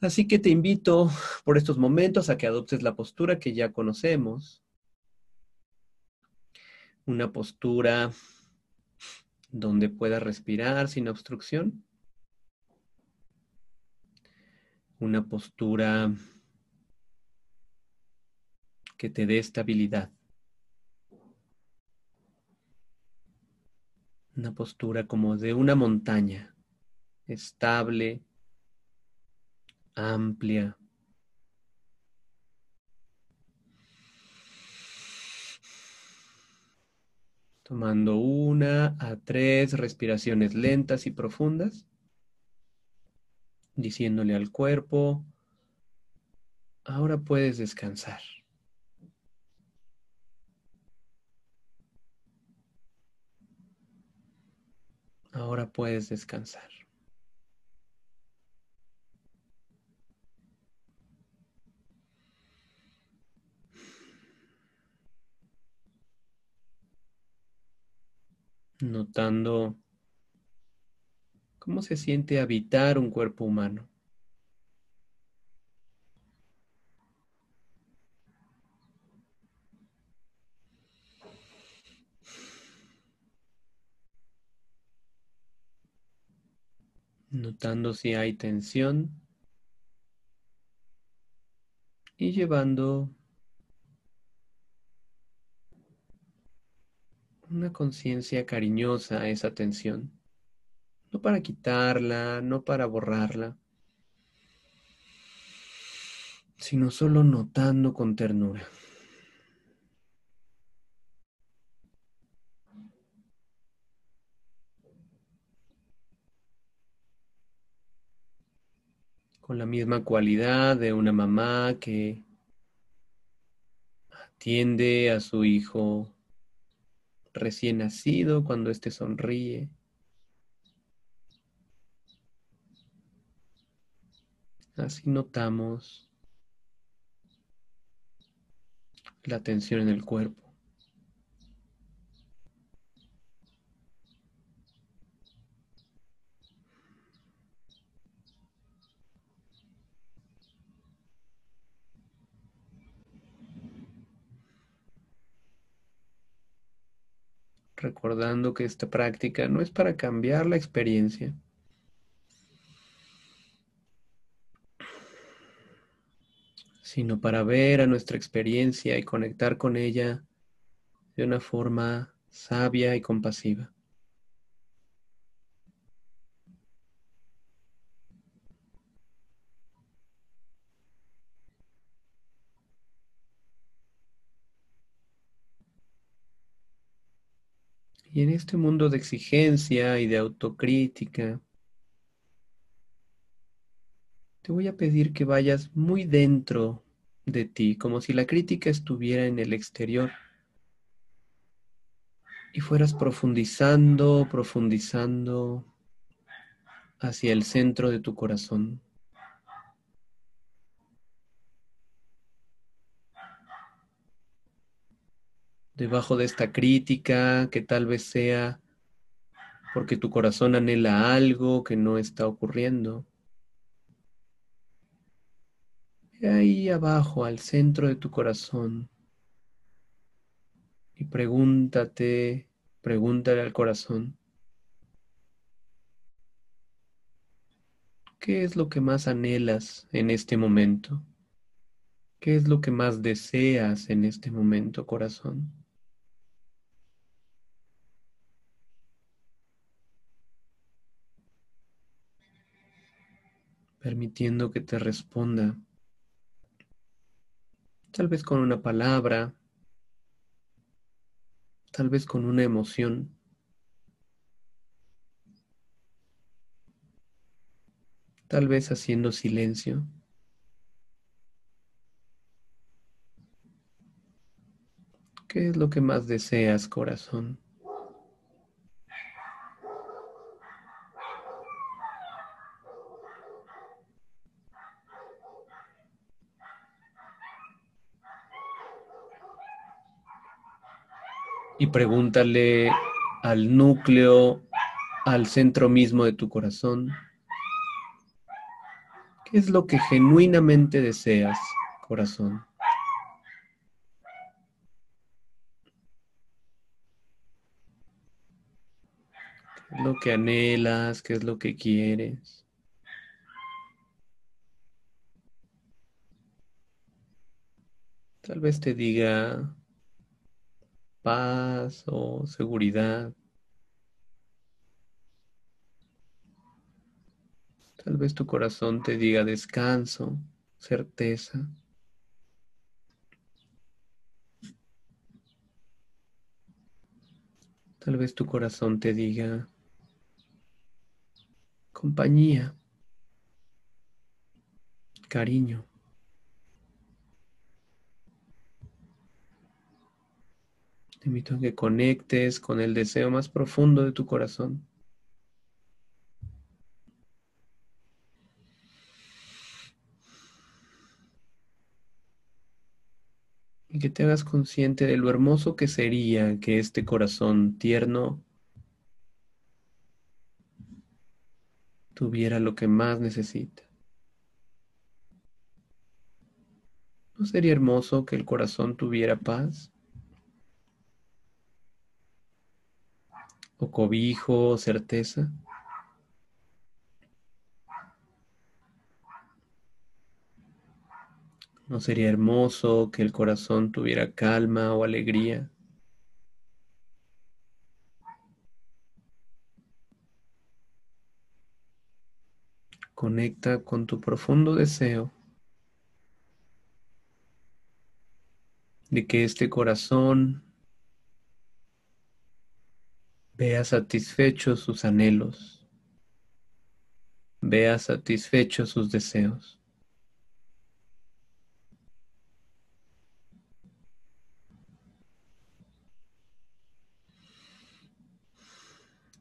Así que te invito por estos momentos a que adoptes la postura que ya conocemos. Una postura donde puedas respirar sin obstrucción. Una postura que te dé estabilidad. Una postura como de una montaña, estable, amplia. Tomando una a tres respiraciones lentas y profundas, diciéndole al cuerpo, ahora puedes descansar. Ahora puedes descansar. Notando cómo se siente habitar un cuerpo humano. notando si hay tensión y llevando una conciencia cariñosa a esa tensión, no para quitarla, no para borrarla, sino solo notando con ternura. con la misma cualidad de una mamá que atiende a su hijo recién nacido cuando éste sonríe. Así notamos la tensión en el cuerpo. Recordando que esta práctica no es para cambiar la experiencia, sino para ver a nuestra experiencia y conectar con ella de una forma sabia y compasiva. Y en este mundo de exigencia y de autocrítica, te voy a pedir que vayas muy dentro de ti, como si la crítica estuviera en el exterior y fueras profundizando, profundizando hacia el centro de tu corazón. Debajo de esta crítica que tal vez sea porque tu corazón anhela algo que no está ocurriendo. Ve ahí abajo, al centro de tu corazón, y pregúntate, pregúntale al corazón, ¿qué es lo que más anhelas en este momento? ¿Qué es lo que más deseas en este momento, corazón? Permitiendo que te responda, tal vez con una palabra, tal vez con una emoción. Tal vez haciendo silencio. ¿Qué es lo que más deseas, corazón? Y pregúntale al núcleo, al centro mismo de tu corazón, ¿Qué es lo que genuinamente deseas, corazón? ¿Qué es lo que anhelas? ¿Qué es lo que quieres? Tal vez te diga paz o seguridad. Tal vez tu corazón te diga descanso, certeza. Tal vez tu corazón te diga compañía, cariño. Te invito a que conectes con el deseo más profundo de tu corazón. Y que te hagas consciente de lo hermoso que sería que este corazón tierno tuviera lo que más necesita. ¿No sería hermoso que el corazón tuviera paz? O cobijo o certeza? ¿No sería hermoso que el corazón tuviera calma o alegría? Conecta con tu profundo deseo de que este corazón Vea satisfechos sus anhelos. Vea satisfechos sus deseos.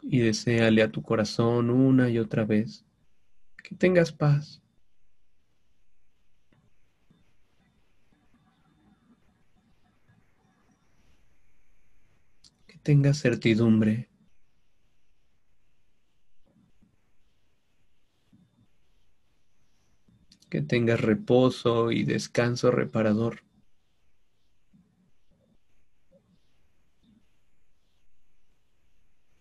Y deséale a tu corazón una y otra vez que tengas paz. Tengas certidumbre. Que tengas reposo y descanso reparador.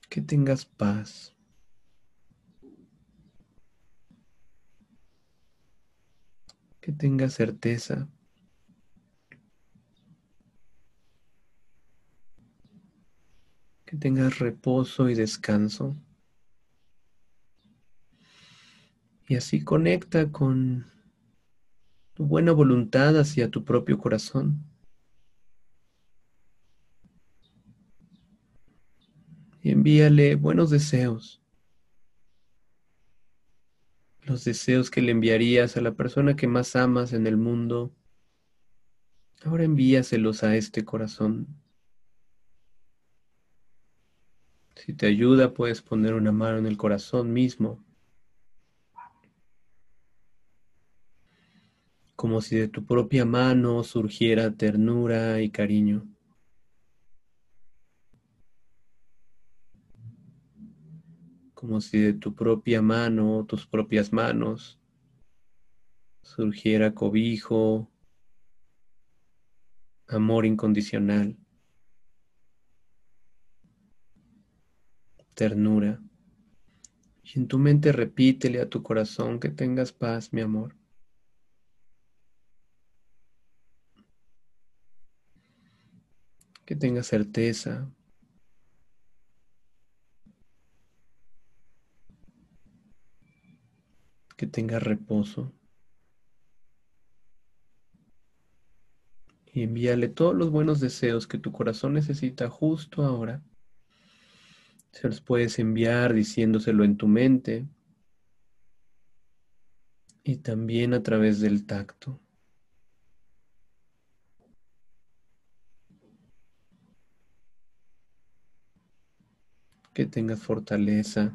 Que tengas paz. Que tengas certeza. Que tengas reposo y descanso. Y así conecta con tu buena voluntad hacia tu propio corazón. Y envíale buenos deseos. Los deseos que le enviarías a la persona que más amas en el mundo. Ahora envíaselos a este corazón. Si te ayuda, puedes poner una mano en el corazón mismo. Como si de tu propia mano surgiera ternura y cariño. Como si de tu propia mano, tus propias manos, surgiera cobijo, amor incondicional. Ternura. Y en tu mente repítele a tu corazón que tengas paz, mi amor. Que tengas certeza. Que tengas reposo. Y envíale todos los buenos deseos que tu corazón necesita justo ahora. Se los puedes enviar diciéndoselo en tu mente y también a través del tacto. Que tengas fortaleza.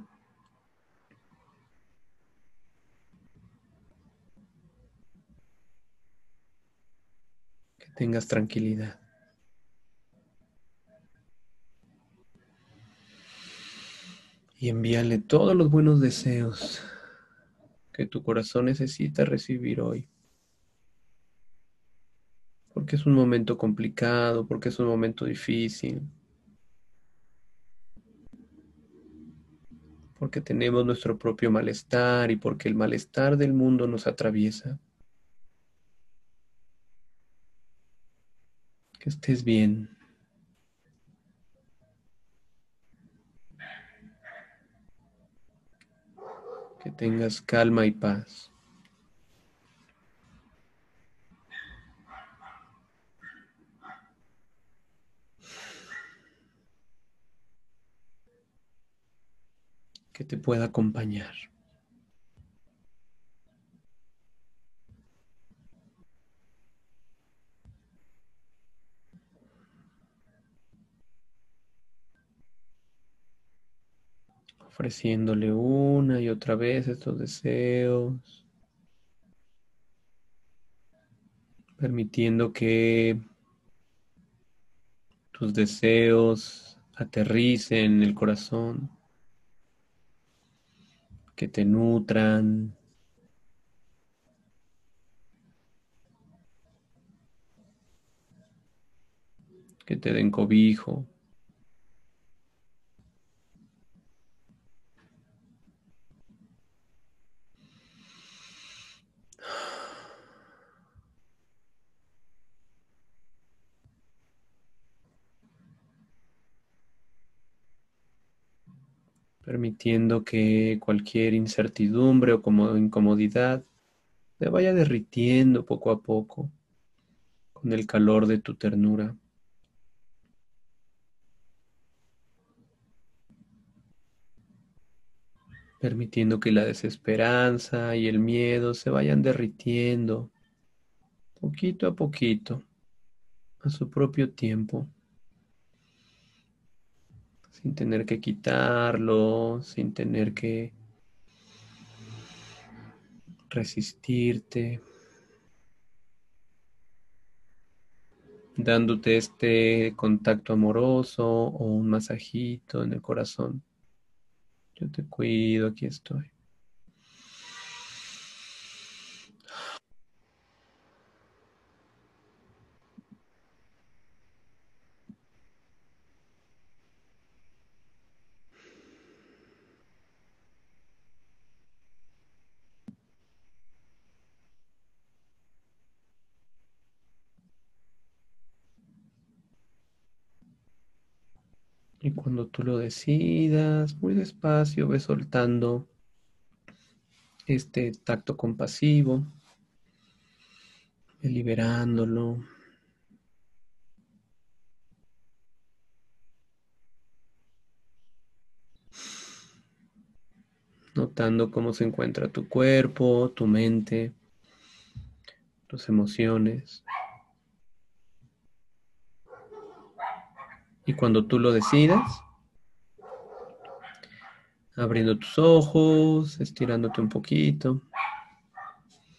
Que tengas tranquilidad. Y envíale todos los buenos deseos que tu corazón necesita recibir hoy. Porque es un momento complicado, porque es un momento difícil. Porque tenemos nuestro propio malestar y porque el malestar del mundo nos atraviesa. Que estés bien. Que tengas calma y paz. Que te pueda acompañar. Ofreciéndole una y otra vez estos deseos, permitiendo que tus deseos aterricen en el corazón, que te nutran. que te den cobijo. Permitiendo que cualquier incertidumbre o como incomodidad se vaya derritiendo poco a poco con el calor de tu ternura. Permitiendo que la desesperanza y el miedo se vayan derritiendo poquito a poquito, a su propio tiempo sin tener que quitarlo, sin tener que resistirte, dándote este contacto amoroso o un masajito en el corazón. Yo te cuido, aquí estoy. Y cuando tú lo decidas, muy despacio, ves soltando este tacto compasivo, liberándolo. Notando cómo se encuentra tu cuerpo, tu mente, tus emociones. Y cuando tú lo decidas, abriendo tus ojos, estirándote un poquito.